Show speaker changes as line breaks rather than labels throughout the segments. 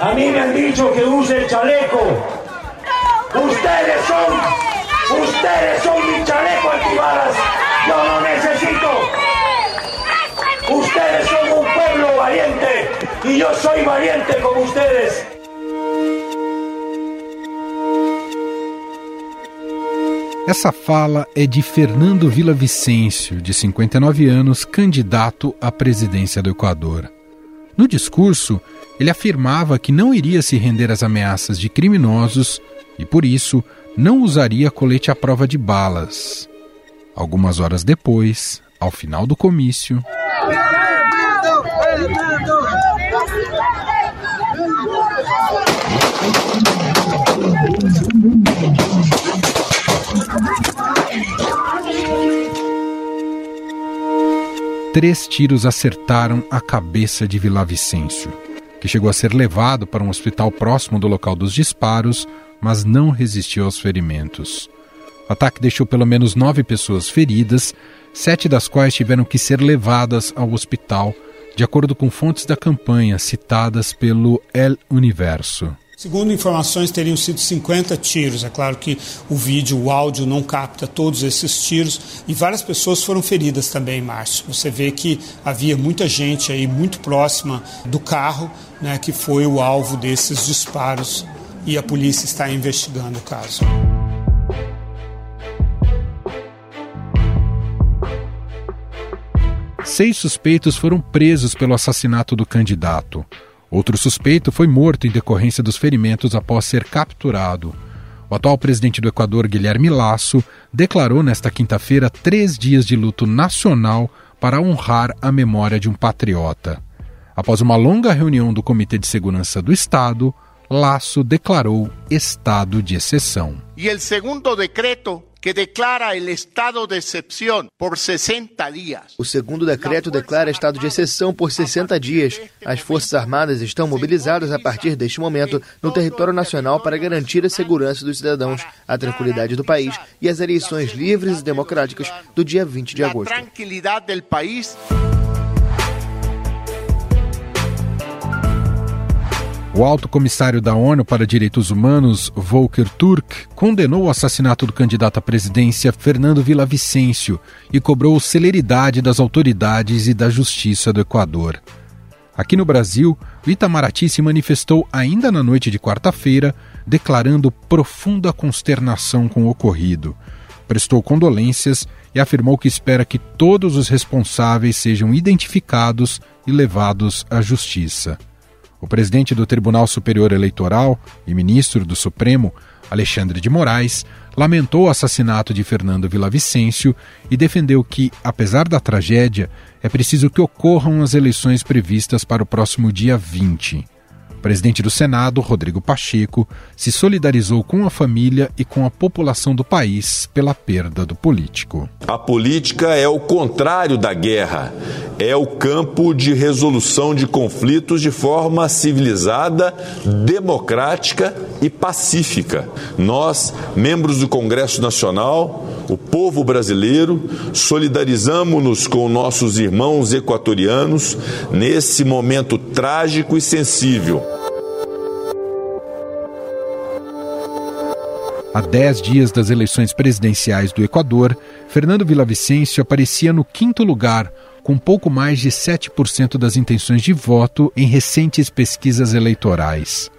A mí me han dicho que use el chaleco. Ustedes son, ustedes son mi chaleco antibalas. Yo no necesito. Ustedes son un pueblo valiente y yo soy valiente como ustedes.
Essa fala é de Fernando Vicencio, de 59 anos, candidato à presidência do Equador. No discurso, ele afirmava que não iria se render às ameaças de criminosos e, por isso, não usaria colete à prova de balas. Algumas horas depois, ao final do comício. Três tiros acertaram a cabeça de Vicencio, que chegou a ser levado para um hospital próximo do local dos disparos, mas não resistiu aos ferimentos. O ataque deixou pelo menos nove pessoas feridas, sete das quais tiveram que ser levadas ao hospital, de acordo com fontes da campanha citadas pelo El Universo.
Segundo informações, teriam sido 50 tiros. É claro que o vídeo, o áudio não capta todos esses tiros e várias pessoas foram feridas também, Márcio. Você vê que havia muita gente aí muito próxima do carro, né, que foi o alvo desses disparos e a polícia está investigando o caso.
Seis suspeitos foram presos pelo assassinato do candidato. Outro suspeito foi morto em decorrência dos ferimentos após ser capturado. O atual presidente do Equador, Guilherme Lasso, declarou nesta quinta-feira três dias de luto nacional para honrar a memória de um patriota. Após uma longa reunião do Comitê de Segurança do Estado, Lasso declarou estado de exceção.
E o segundo decreto que declara el estado de excepción por 60 dias.
O segundo decreto declara estado de exceção por 60 dias. As Forças Armadas estão mobilizadas a partir deste momento no território nacional para garantir a segurança dos cidadãos, a tranquilidade do país e as eleições livres e democráticas do dia 20 de agosto.
tranquilidade do país.
O alto comissário da ONU para Direitos Humanos, Volker Turk, condenou o assassinato do candidato à presidência Fernando Vicencio e cobrou celeridade das autoridades e da justiça do Equador. Aqui no Brasil, o Itamaraty se manifestou ainda na noite de quarta-feira, declarando profunda consternação com o ocorrido. Prestou condolências e afirmou que espera que todos os responsáveis sejam identificados e levados à justiça. O presidente do Tribunal Superior Eleitoral e ministro do Supremo, Alexandre de Moraes, lamentou o assassinato de Fernando Vicencio e defendeu que, apesar da tragédia, é preciso que ocorram as eleições previstas para o próximo dia 20. O presidente do Senado, Rodrigo Pacheco, se solidarizou com a família e com a população do país pela perda do político.
A política é o contrário da guerra. É o campo de resolução de conflitos de forma civilizada, democrática e pacífica. Nós, membros do Congresso Nacional, o povo brasileiro, solidarizamos-nos com nossos irmãos equatorianos nesse momento trágico e sensível.
Há dez dias das eleições presidenciais do Equador, Fernando Vicencio aparecia no quinto lugar, com pouco mais de 7% das intenções de voto em recentes pesquisas eleitorais.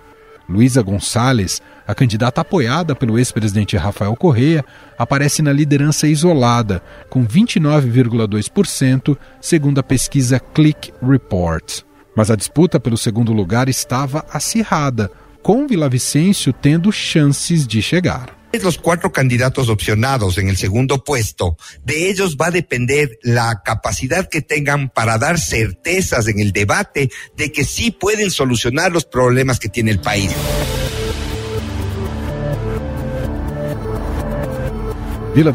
Luísa Gonçalves, a candidata apoiada pelo ex-presidente Rafael Correa, aparece na liderança isolada, com 29,2%, segundo a pesquisa Click Report. Mas a disputa pelo segundo lugar estava acirrada, com Vicencio tendo chances de chegar.
Los cuatro candidatos opcionados en el segundo puesto, de ellos va a depender la capacidad que tengan para dar certezas en el debate de que sí pueden solucionar los problemas que tiene el país.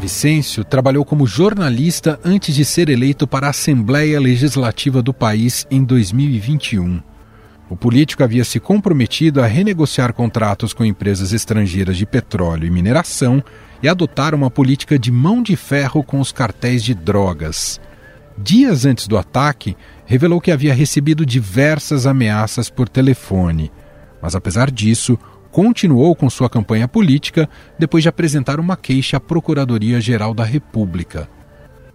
Vicencio trabalhou como jornalista antes de ser eleito para a Assembleia Legislativa do país em 2021. O político havia se comprometido a renegociar contratos com empresas estrangeiras de petróleo e mineração e adotar uma política de mão de ferro com os cartéis de drogas. Dias antes do ataque, revelou que havia recebido diversas ameaças por telefone, Mas apesar disso, continuou com sua campanha política depois de apresentar uma queixa à Procuradoria-Geral da República.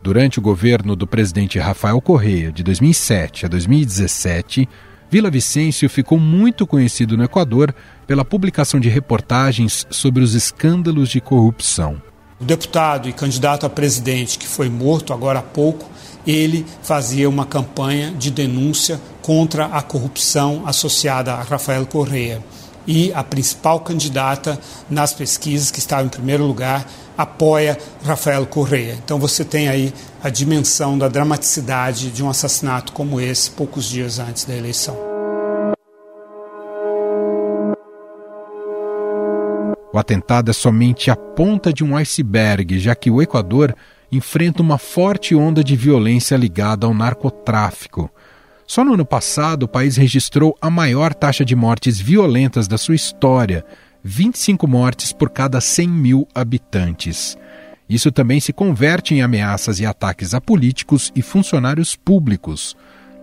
Durante o governo do presidente Rafael Correa, de 2007 a 2017, Vila Vicêncio ficou muito conhecido no Equador pela publicação de reportagens sobre os escândalos de corrupção.
O deputado e candidato a presidente que foi morto agora há pouco, ele fazia uma campanha de denúncia contra a corrupção associada a Rafael Correa e a principal candidata nas pesquisas, que estava em primeiro lugar, apoia Rafael Correa. Então você tem aí a dimensão da dramaticidade de um assassinato como esse, poucos dias antes da eleição.
O atentado é somente a ponta de um iceberg, já que o Equador enfrenta uma forte onda de violência ligada ao narcotráfico. Só no ano passado, o país registrou a maior taxa de mortes violentas da sua história, 25 mortes por cada 100 mil habitantes. Isso também se converte em ameaças e ataques a políticos e funcionários públicos.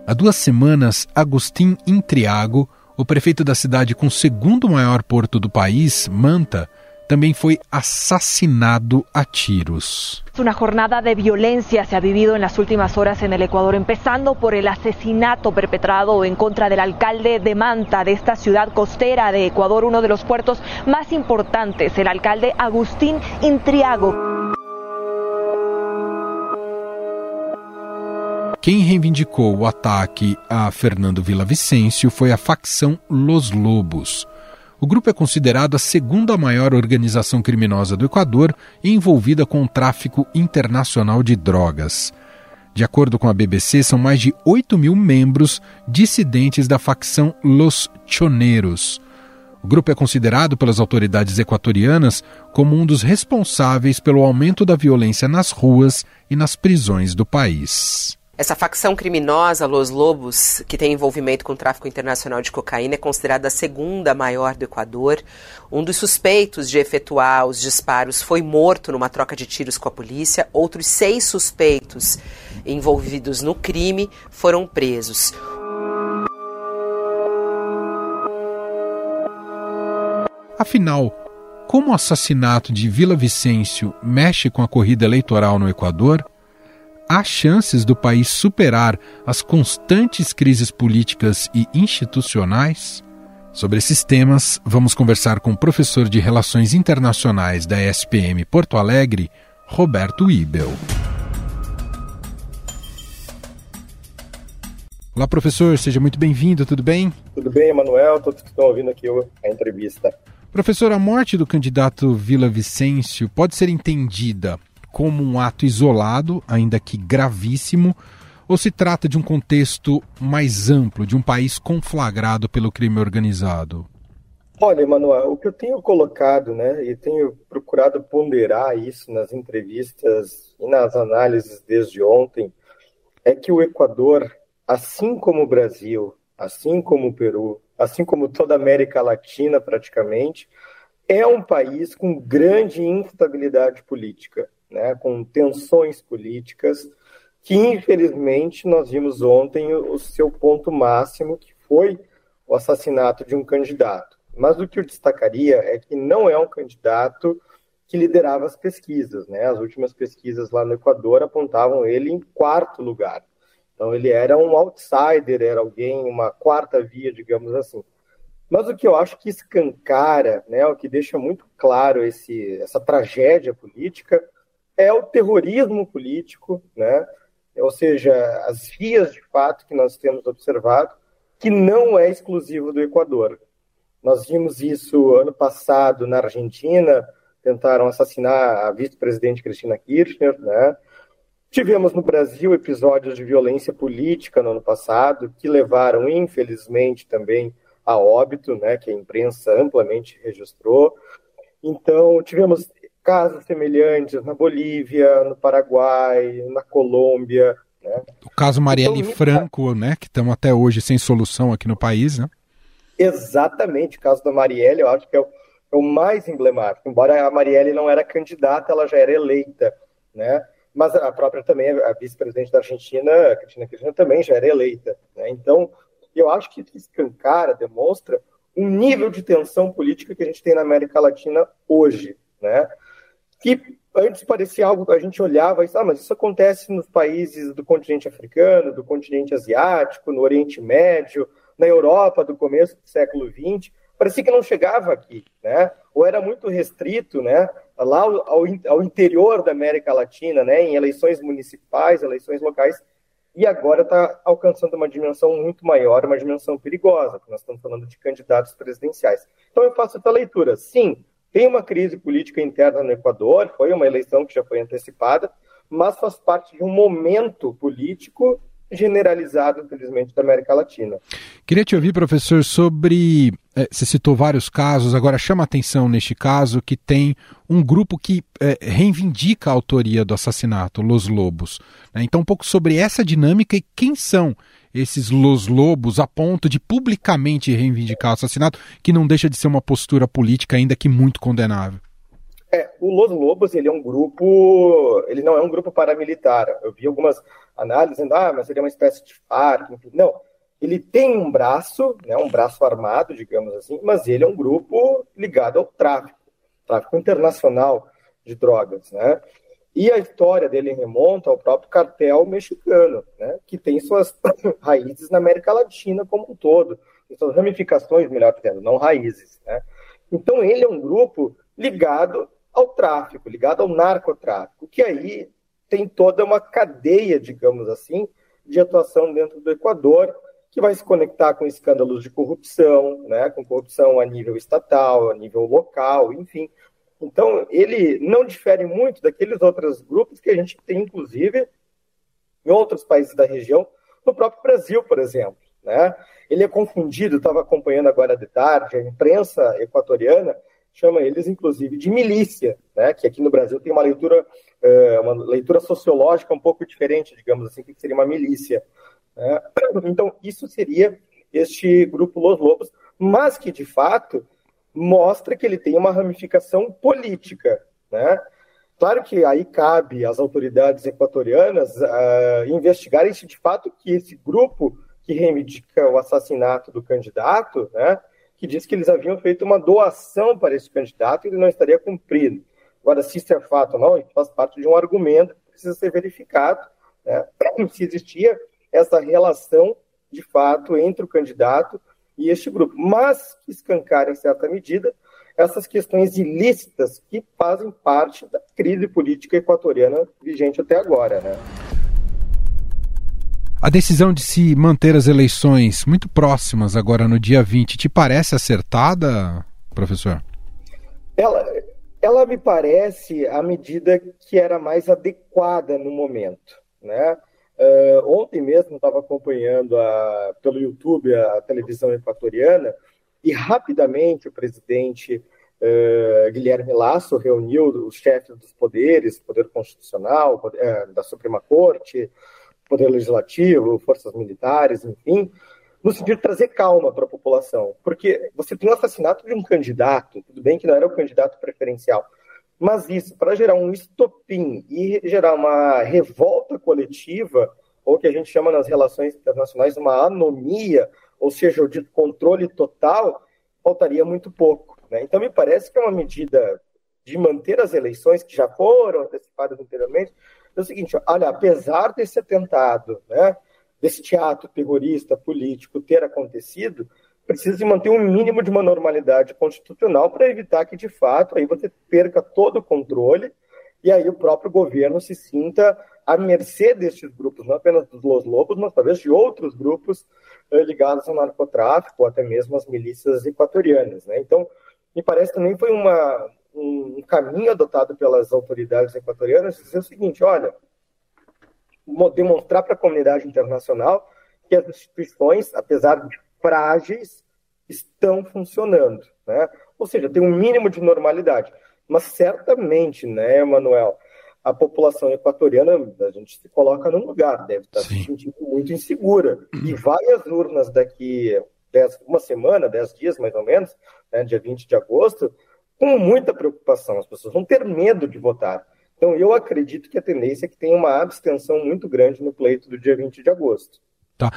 Há duas semanas, Agustin Intriago, o prefeito da cidade com o segundo maior porto do país, Manta, também foi assassinado a tiros.
Una jornada de violencia se ha vivido en las últimas horas en el Ecuador, empezando por el asesinato perpetrado en contra del alcalde de Manta, de esta ciudad costera de Ecuador, uno de los puertos más importantes, el alcalde Agustín Intriago.
Quem reivindicou o ataque a Fernando Villavicencio foi a facção Los Lobos. O grupo é considerado a segunda maior organização criminosa do Equador e envolvida com o tráfico internacional de drogas. De acordo com a BBC, são mais de 8 mil membros dissidentes da facção Los Choneros. O grupo é considerado pelas autoridades equatorianas como um dos responsáveis pelo aumento da violência nas ruas e nas prisões do país.
Essa facção criminosa, Los Lobos, que tem envolvimento com o tráfico internacional de cocaína, é considerada a segunda maior do Equador. Um dos suspeitos de efetuar os disparos foi morto numa troca de tiros com a polícia. Outros seis suspeitos envolvidos no crime foram presos.
Afinal, como o assassinato de Vila Vicêncio mexe com a corrida eleitoral no Equador? Há chances do país superar as constantes crises políticas e institucionais? Sobre esses temas, vamos conversar com o professor de Relações Internacionais da SPM Porto Alegre, Roberto Ibel. Olá, professor, seja muito bem-vindo, tudo bem?
Tudo bem, Emanuel, todos que estão ouvindo aqui a entrevista.
Professor, a morte do candidato Vila Vicêncio pode ser entendida como um ato isolado, ainda que gravíssimo, ou se trata de um contexto mais amplo, de um país conflagrado pelo crime organizado?
Olha, Emanuel, o que eu tenho colocado, né, e tenho procurado ponderar isso nas entrevistas e nas análises desde ontem, é que o Equador, assim como o Brasil, assim como o Peru, assim como toda a América Latina praticamente, é um país com grande instabilidade política né, com tensões políticas, que infelizmente nós vimos ontem o seu ponto máximo, que foi o assassinato de um candidato. Mas o que eu destacaria é que não é um candidato que liderava as pesquisas. Né? As últimas pesquisas lá no Equador apontavam ele em quarto lugar. Então ele era um outsider, era alguém, uma quarta via, digamos assim. Mas o que eu acho que escancara, né, o que deixa muito claro esse, essa tragédia política, é o terrorismo político, né? ou seja, as vias de fato que nós temos observado, que não é exclusivo do Equador. Nós vimos isso ano passado na Argentina, tentaram assassinar a vice-presidente Cristina Kirchner, né? Tivemos no Brasil episódios de violência política no ano passado, que levaram, infelizmente, também a óbito, né, que a imprensa amplamente registrou. Então, tivemos casos semelhantes na Bolívia, no Paraguai, na Colômbia. Né?
O caso Marielle então, Franco, né, que estamos até hoje sem solução aqui no país, né?
Exatamente, o caso da Marielle, eu acho que é o, é o mais emblemático. Embora a Marielle não era candidata, ela já era eleita, né? Mas a própria também, a vice-presidente da Argentina, Cristina Kirchner, também já era eleita. Né? Então, eu acho que escancara, demonstra um nível de tensão política que a gente tem na América Latina hoje, né? Que antes parecia algo que a gente olhava e ah, mas isso acontece nos países do continente africano, do continente asiático, no Oriente Médio, na Europa do começo do século XX, parecia que não chegava aqui, né? Ou era muito restrito, né? Lá ao, ao interior da América Latina, né? Em eleições municipais, eleições locais, e agora está alcançando uma dimensão muito maior, uma dimensão perigosa, porque nós estamos falando de candidatos presidenciais. Então eu faço essa leitura. Sim, tem uma crise política interna no Equador, foi uma eleição que já foi antecipada, mas faz parte de um momento político generalizado, infelizmente, da América Latina.
Queria te ouvir, professor, sobre. É, você citou vários casos, agora chama atenção neste caso que tem um grupo que é, reivindica a autoria do assassinato, Los Lobos. Né? Então, um pouco sobre essa dinâmica e quem são esses Los Lobos a ponto de publicamente reivindicar o assassinato, que não deixa de ser uma postura política ainda que muito condenável.
É, o Los Lobos, ele é um grupo, ele não é um grupo paramilitar. Eu vi algumas análises dizendo, ah, mas seria uma espécie de FARC. Não, ele tem um braço, né, um braço armado, digamos assim, mas ele é um grupo ligado ao tráfico, tráfico internacional de drogas, né? E a história dele remonta ao próprio cartel mexicano, né, que tem suas raízes na América Latina como um todo, suas ramificações, melhor dizendo, não raízes. Né? Então ele é um grupo ligado ao tráfico, ligado ao narcotráfico, que aí tem toda uma cadeia, digamos assim, de atuação dentro do Equador, que vai se conectar com escândalos de corrupção, né, com corrupção a nível estatal, a nível local, enfim, então, ele não difere muito daqueles outros grupos que a gente tem, inclusive, em outros países da região, no próprio Brasil, por exemplo. Né? Ele é confundido, estava acompanhando agora de tarde, a imprensa equatoriana chama eles, inclusive, de milícia, né? que aqui no Brasil tem uma leitura, é, uma leitura sociológica um pouco diferente, digamos assim, que seria uma milícia. Né? Então, isso seria este grupo Los Lobos, mas que, de fato, mostra que ele tem uma ramificação política, né? Claro que aí cabe às autoridades equatorianas uh, investigarem se de fato que esse grupo que reivindica o assassinato do candidato, né, que diz que eles haviam feito uma doação para esse candidato e ele não estaria cumprido. Agora, se isso é fato ou não, faz parte de um argumento que precisa ser verificado, né, se existia essa relação de fato entre o candidato e este grupo, mas que escancara, em certa medida, essas questões ilícitas que fazem parte da crise política equatoriana vigente até agora. Né?
A decisão de se manter as eleições muito próximas agora no dia 20 te parece acertada, professor?
Ela, ela me parece a medida que era mais adequada no momento. Né? Uh, ontem mesmo estava acompanhando a, pelo YouTube a televisão equatoriana e rapidamente o presidente uh, Guilherme Lasso reuniu os chefes dos poderes, poder constitucional, poder, uh, da Suprema Corte, poder legislativo, forças militares, enfim, no sentido de trazer calma para a população, porque você tem o assassinato de um candidato, tudo bem que não era o candidato preferencial, mas isso, para gerar um estopim e gerar uma revolta coletiva, ou que a gente chama nas relações internacionais uma anomia, ou seja, o de controle total, faltaria muito pouco. Né? Então, me parece que é uma medida de manter as eleições que já foram antecipadas anteriormente. É o seguinte: olha, apesar desse atentado, né, desse teatro terrorista político ter acontecido, precisa se manter um mínimo de uma normalidade constitucional para evitar que, de fato, aí você perca todo o controle e aí o próprio governo se sinta à mercê destes grupos, não apenas dos Los Lobos, mas talvez de outros grupos eh, ligados ao narcotráfico, ou até mesmo às milícias equatorianas. Né? Então, me parece também foi uma, um caminho adotado pelas autoridades equatorianas dizer o seguinte, olha, demonstrar para a comunidade internacional que as instituições, apesar de frágeis estão funcionando, né? Ou seja, tem um mínimo de normalidade. Mas certamente, né, Emanuel, a população equatoriana, a gente se coloca num lugar, deve estar Sim. se sentindo muito insegura. E várias urnas daqui dez, uma semana, dez dias mais ou menos, né, dia 20 de agosto, com muita preocupação. As pessoas vão ter medo de votar. Então, eu acredito que a tendência é que tenha uma abstenção muito grande no pleito do dia 20 de agosto.
Tá.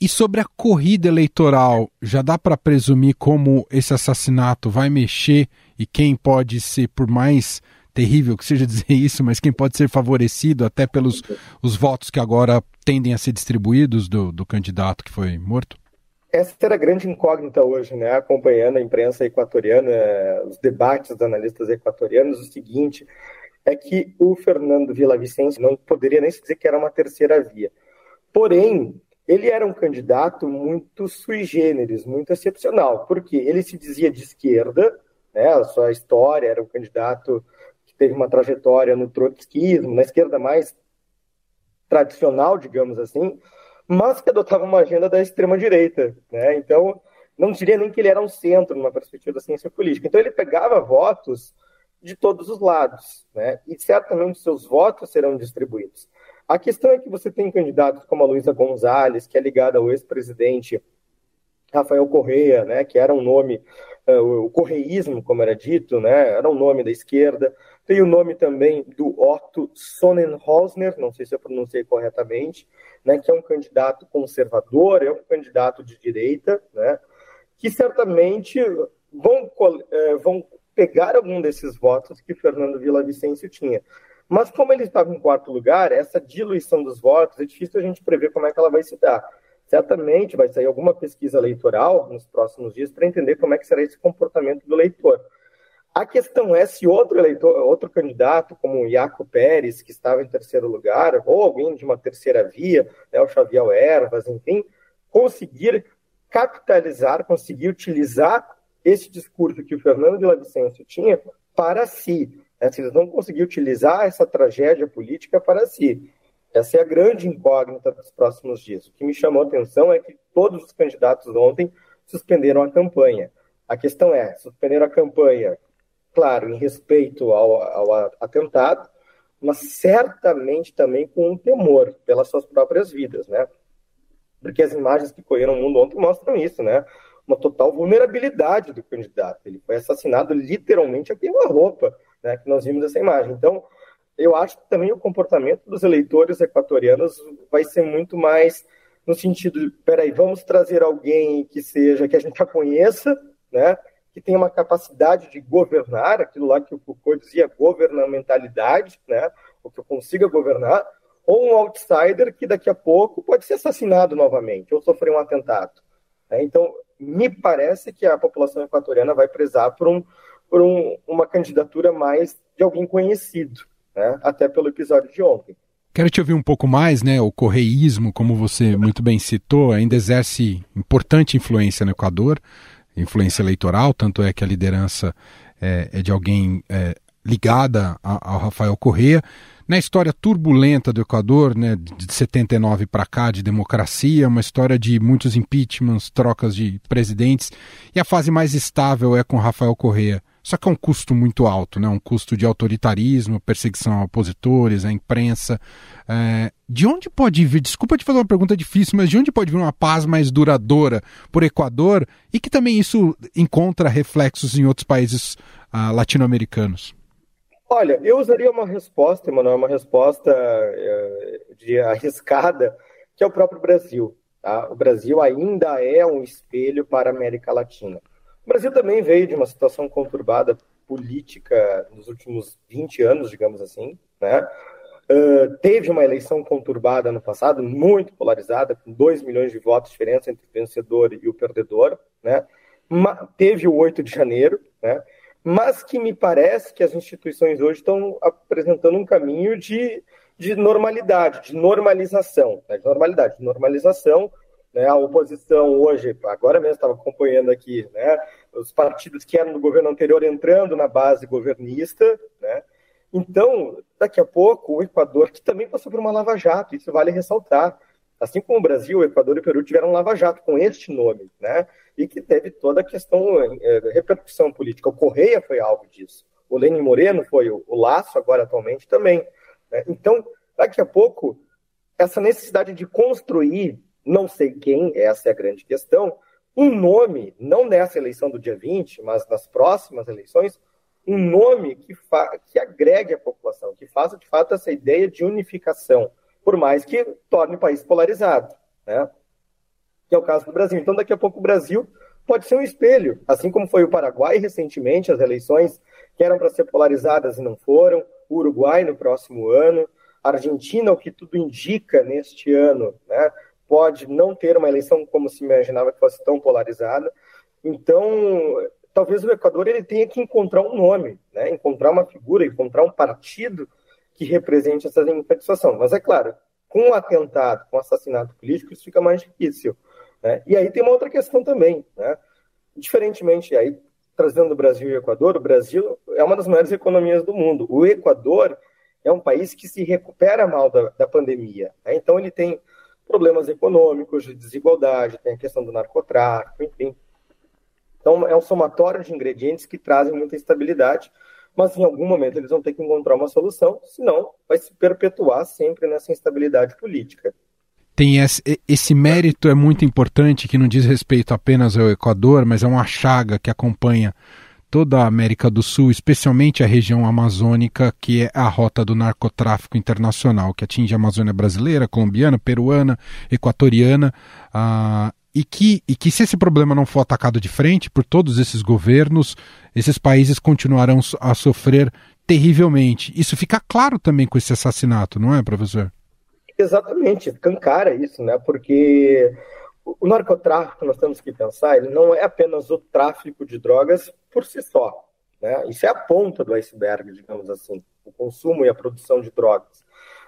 E sobre a corrida eleitoral, já dá para presumir como esse assassinato vai mexer e quem pode ser, por mais terrível que seja dizer isso, mas quem pode ser favorecido até pelos os votos que agora tendem a ser distribuídos do, do candidato que foi morto?
Essa era a grande incógnita hoje, né? Acompanhando a imprensa equatoriana, os debates dos analistas equatorianos, o seguinte é que o Fernando Villavicencio não poderia nem se dizer que era uma terceira via. Porém, ele era um candidato muito sui generis, muito excepcional, porque ele se dizia de esquerda, né, a sua história era um candidato que teve uma trajetória no trotskismo, na esquerda mais tradicional, digamos assim, mas que adotava uma agenda da extrema-direita. Né? Então, não diria nem que ele era um centro numa perspectiva da ciência política. Então, ele pegava votos de todos os lados, né? e certamente seus votos serão distribuídos. A questão é que você tem candidatos como a Luísa Gonzalez, que é ligada ao ex-presidente Rafael Correia, né, que era um nome, uh, o correísmo, como era dito, né, era um nome da esquerda. Tem o nome também do Otto Sonnenhosner, não sei se eu pronunciei corretamente, né, que é um candidato conservador, é um candidato de direita, né, que certamente vão, uh, vão pegar algum desses votos que Fernando Vicencio tinha. Mas como ele estava em quarto lugar, essa diluição dos votos, é difícil a gente prever como é que ela vai se dar. Certamente vai sair alguma pesquisa eleitoral nos próximos dias para entender como é que será esse comportamento do eleitor. A questão é se outro eleitor, outro candidato, como o Iaco Pérez, que estava em terceiro lugar, ou alguém de uma terceira via, né, o Xavier Ervas, enfim, conseguir capitalizar, conseguir utilizar esse discurso que o Fernando de Vicencio tinha para si. Né? Se eles não conseguirem utilizar essa tragédia política para si. Essa é a grande incógnita dos próximos dias. O que me chamou a atenção é que todos os candidatos ontem suspenderam a campanha. A questão é, suspenderam a campanha, claro, em respeito ao, ao atentado, mas certamente também com um temor pelas suas próprias vidas, né? Porque as imagens que correram o mundo ontem mostram isso, né? Uma total vulnerabilidade do candidato. Ele foi assassinado literalmente a queima-roupa né, que nós vimos essa imagem. Então, eu acho que também o comportamento dos eleitores equatorianos vai ser muito mais no sentido de, peraí, vamos trazer alguém que seja, que a gente já conheça, né, que tenha uma capacidade de governar, aquilo lá que o Foucault dizia, governamentalidade, né, ou que eu consiga governar, ou um outsider que daqui a pouco pode ser assassinado novamente, ou sofrer um atentado. Né? Então, me parece que a população equatoriana vai prezar por um, por um, uma candidatura mais de alguém conhecido, né? até pelo episódio de ontem.
Quero te ouvir um pouco mais, né? O correísmo, como você muito bem citou, ainda exerce importante influência no Equador, influência eleitoral, tanto é que a liderança é, é de alguém é, ligada ao Rafael Correa. Na história turbulenta do Equador, né, de 79 para cá, de democracia, uma história de muitos impeachments, trocas de presidentes, e a fase mais estável é com Rafael Correa. Só que é um custo muito alto, né? um custo de autoritarismo, perseguição a opositores, a imprensa. É... de onde pode vir, desculpa te fazer uma pergunta difícil, mas de onde pode vir uma paz mais duradoura por Equador e que também isso encontra reflexos em outros países uh, latino-americanos?
Olha, eu usaria uma resposta, Emanuel, uma resposta é, de arriscada, que é o próprio Brasil. Tá? O Brasil ainda é um espelho para a América Latina. O Brasil também veio de uma situação conturbada política nos últimos 20 anos, digamos assim, né? Uh, teve uma eleição conturbada no passado, muito polarizada, com 2 milhões de votos de diferença entre o vencedor e o perdedor, né? Ma teve o 8 de janeiro, né? Mas que me parece que as instituições hoje estão apresentando um caminho de, de normalidade, de normalização, né? de normalidade, de normalização né? A oposição hoje, agora mesmo estava acompanhando aqui, né? os partidos que eram do governo anterior entrando na base governista. Né? Então, daqui a pouco, o Equador, que também passou por uma lava-jato, isso vale ressaltar. Assim como o Brasil, o Equador e o Peru tiveram lava-jato com este nome, né? e que teve toda a questão, é, repercussão política. O Correia foi alvo disso. O Lenin Moreno foi, o, o Laço agora atualmente também. Né? Então, daqui a pouco, essa necessidade de construir não sei quem, essa é a grande questão, um nome, não nessa eleição do dia 20, mas nas próximas eleições, um nome que, que agregue a população, que faça de fato essa ideia de unificação, por mais que torne o país polarizado. Né? que é o caso do Brasil. Então, daqui a pouco, o Brasil pode ser um espelho, assim como foi o Paraguai recentemente, as eleições que eram para ser polarizadas e não foram, o Uruguai no próximo ano, a Argentina, o que tudo indica neste ano, né, pode não ter uma eleição como se imaginava que fosse tão polarizada. Então, talvez o Equador ele tenha que encontrar um nome, né, encontrar uma figura, encontrar um partido que represente essa situação. Mas é claro, com o atentado, com o assassinato político, isso fica mais difícil. Né? E aí tem uma outra questão também. Né? Diferentemente, aí, trazendo o Brasil e o Equador, o Brasil é uma das maiores economias do mundo. O Equador é um país que se recupera mal da, da pandemia. Né? Então, ele tem problemas econômicos, de desigualdade, tem a questão do narcotráfico, enfim. Então, é um somatório de ingredientes que trazem muita instabilidade mas em algum momento eles vão ter que encontrar uma solução, senão vai se perpetuar sempre nessa instabilidade política.
Tem esse, esse mérito é muito importante que não diz respeito apenas ao Equador, mas é uma chaga que acompanha toda a América do Sul, especialmente a região amazônica, que é a rota do narcotráfico internacional, que atinge a Amazônia brasileira, colombiana, peruana, equatoriana. Ah, e que, e que se esse problema não for atacado de frente por todos esses governos, esses países continuarão a sofrer terrivelmente. Isso fica claro também com esse assassinato, não é, professor?
Exatamente, cancara isso, né? Porque o narcotráfico, nós temos que pensar, ele não é apenas o tráfico de drogas por si só. Né? Isso é a ponta do iceberg, digamos assim, o consumo e a produção de drogas.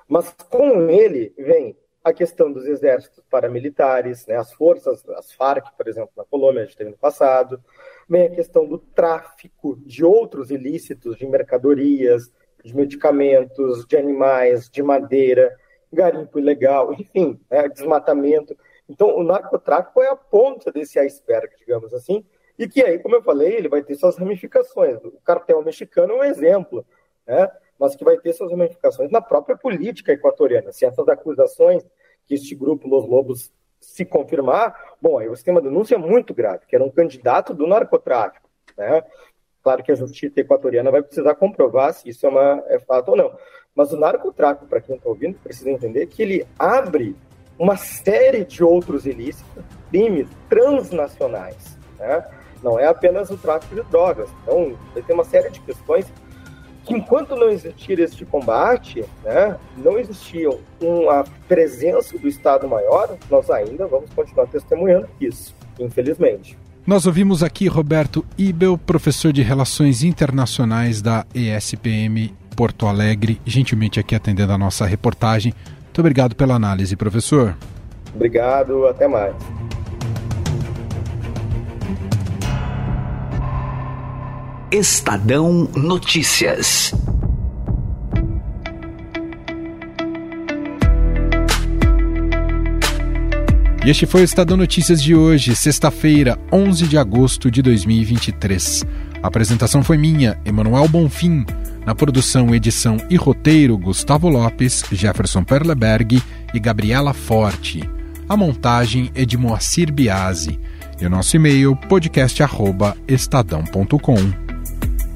Mas com ele vem a questão dos exércitos paramilitares, né, as forças, as Farc, por exemplo, na Colômbia, a gente teve no passado, vem a questão do tráfico de outros ilícitos, de mercadorias, de medicamentos, de animais, de madeira, garimpo ilegal, enfim, né, desmatamento. Então, o narcotráfico é a ponta desse iceberg, digamos assim, e que aí, como eu falei, ele vai ter suas ramificações. O cartel mexicano é um exemplo, né? mas que vai ter suas ramificações na própria política equatoriana. Se essas acusações que este grupo Los Lobos se confirmar, bom, aí você tem uma denúncia muito grave, que era um candidato do narcotráfico, né? Claro que a justiça equatoriana vai precisar comprovar se isso é, uma, é fato ou não. Mas o narcotráfico, para quem está ouvindo, precisa entender que ele abre uma série de outros ilícitos, crimes transnacionais. Né? Não é apenas o tráfico de drogas. Então, ter uma série de questões que enquanto não existir este combate, né, não existia uma presença do Estado Maior, nós ainda vamos continuar testemunhando isso, infelizmente.
Nós ouvimos aqui Roberto Ibel, professor de Relações Internacionais da ESPM Porto Alegre, gentilmente aqui atendendo a nossa reportagem. Muito obrigado pela análise, professor.
Obrigado, até mais.
Estadão Notícias.
E este foi o Estadão Notícias de hoje, sexta-feira, 11 de agosto de 2023. A apresentação foi minha, Emanuel Bonfim. Na produção, edição e roteiro, Gustavo Lopes, Jefferson Perleberg e Gabriela Forte. A montagem é de Moacir Biasi. E o nosso e-mail, podcast.estadão.com.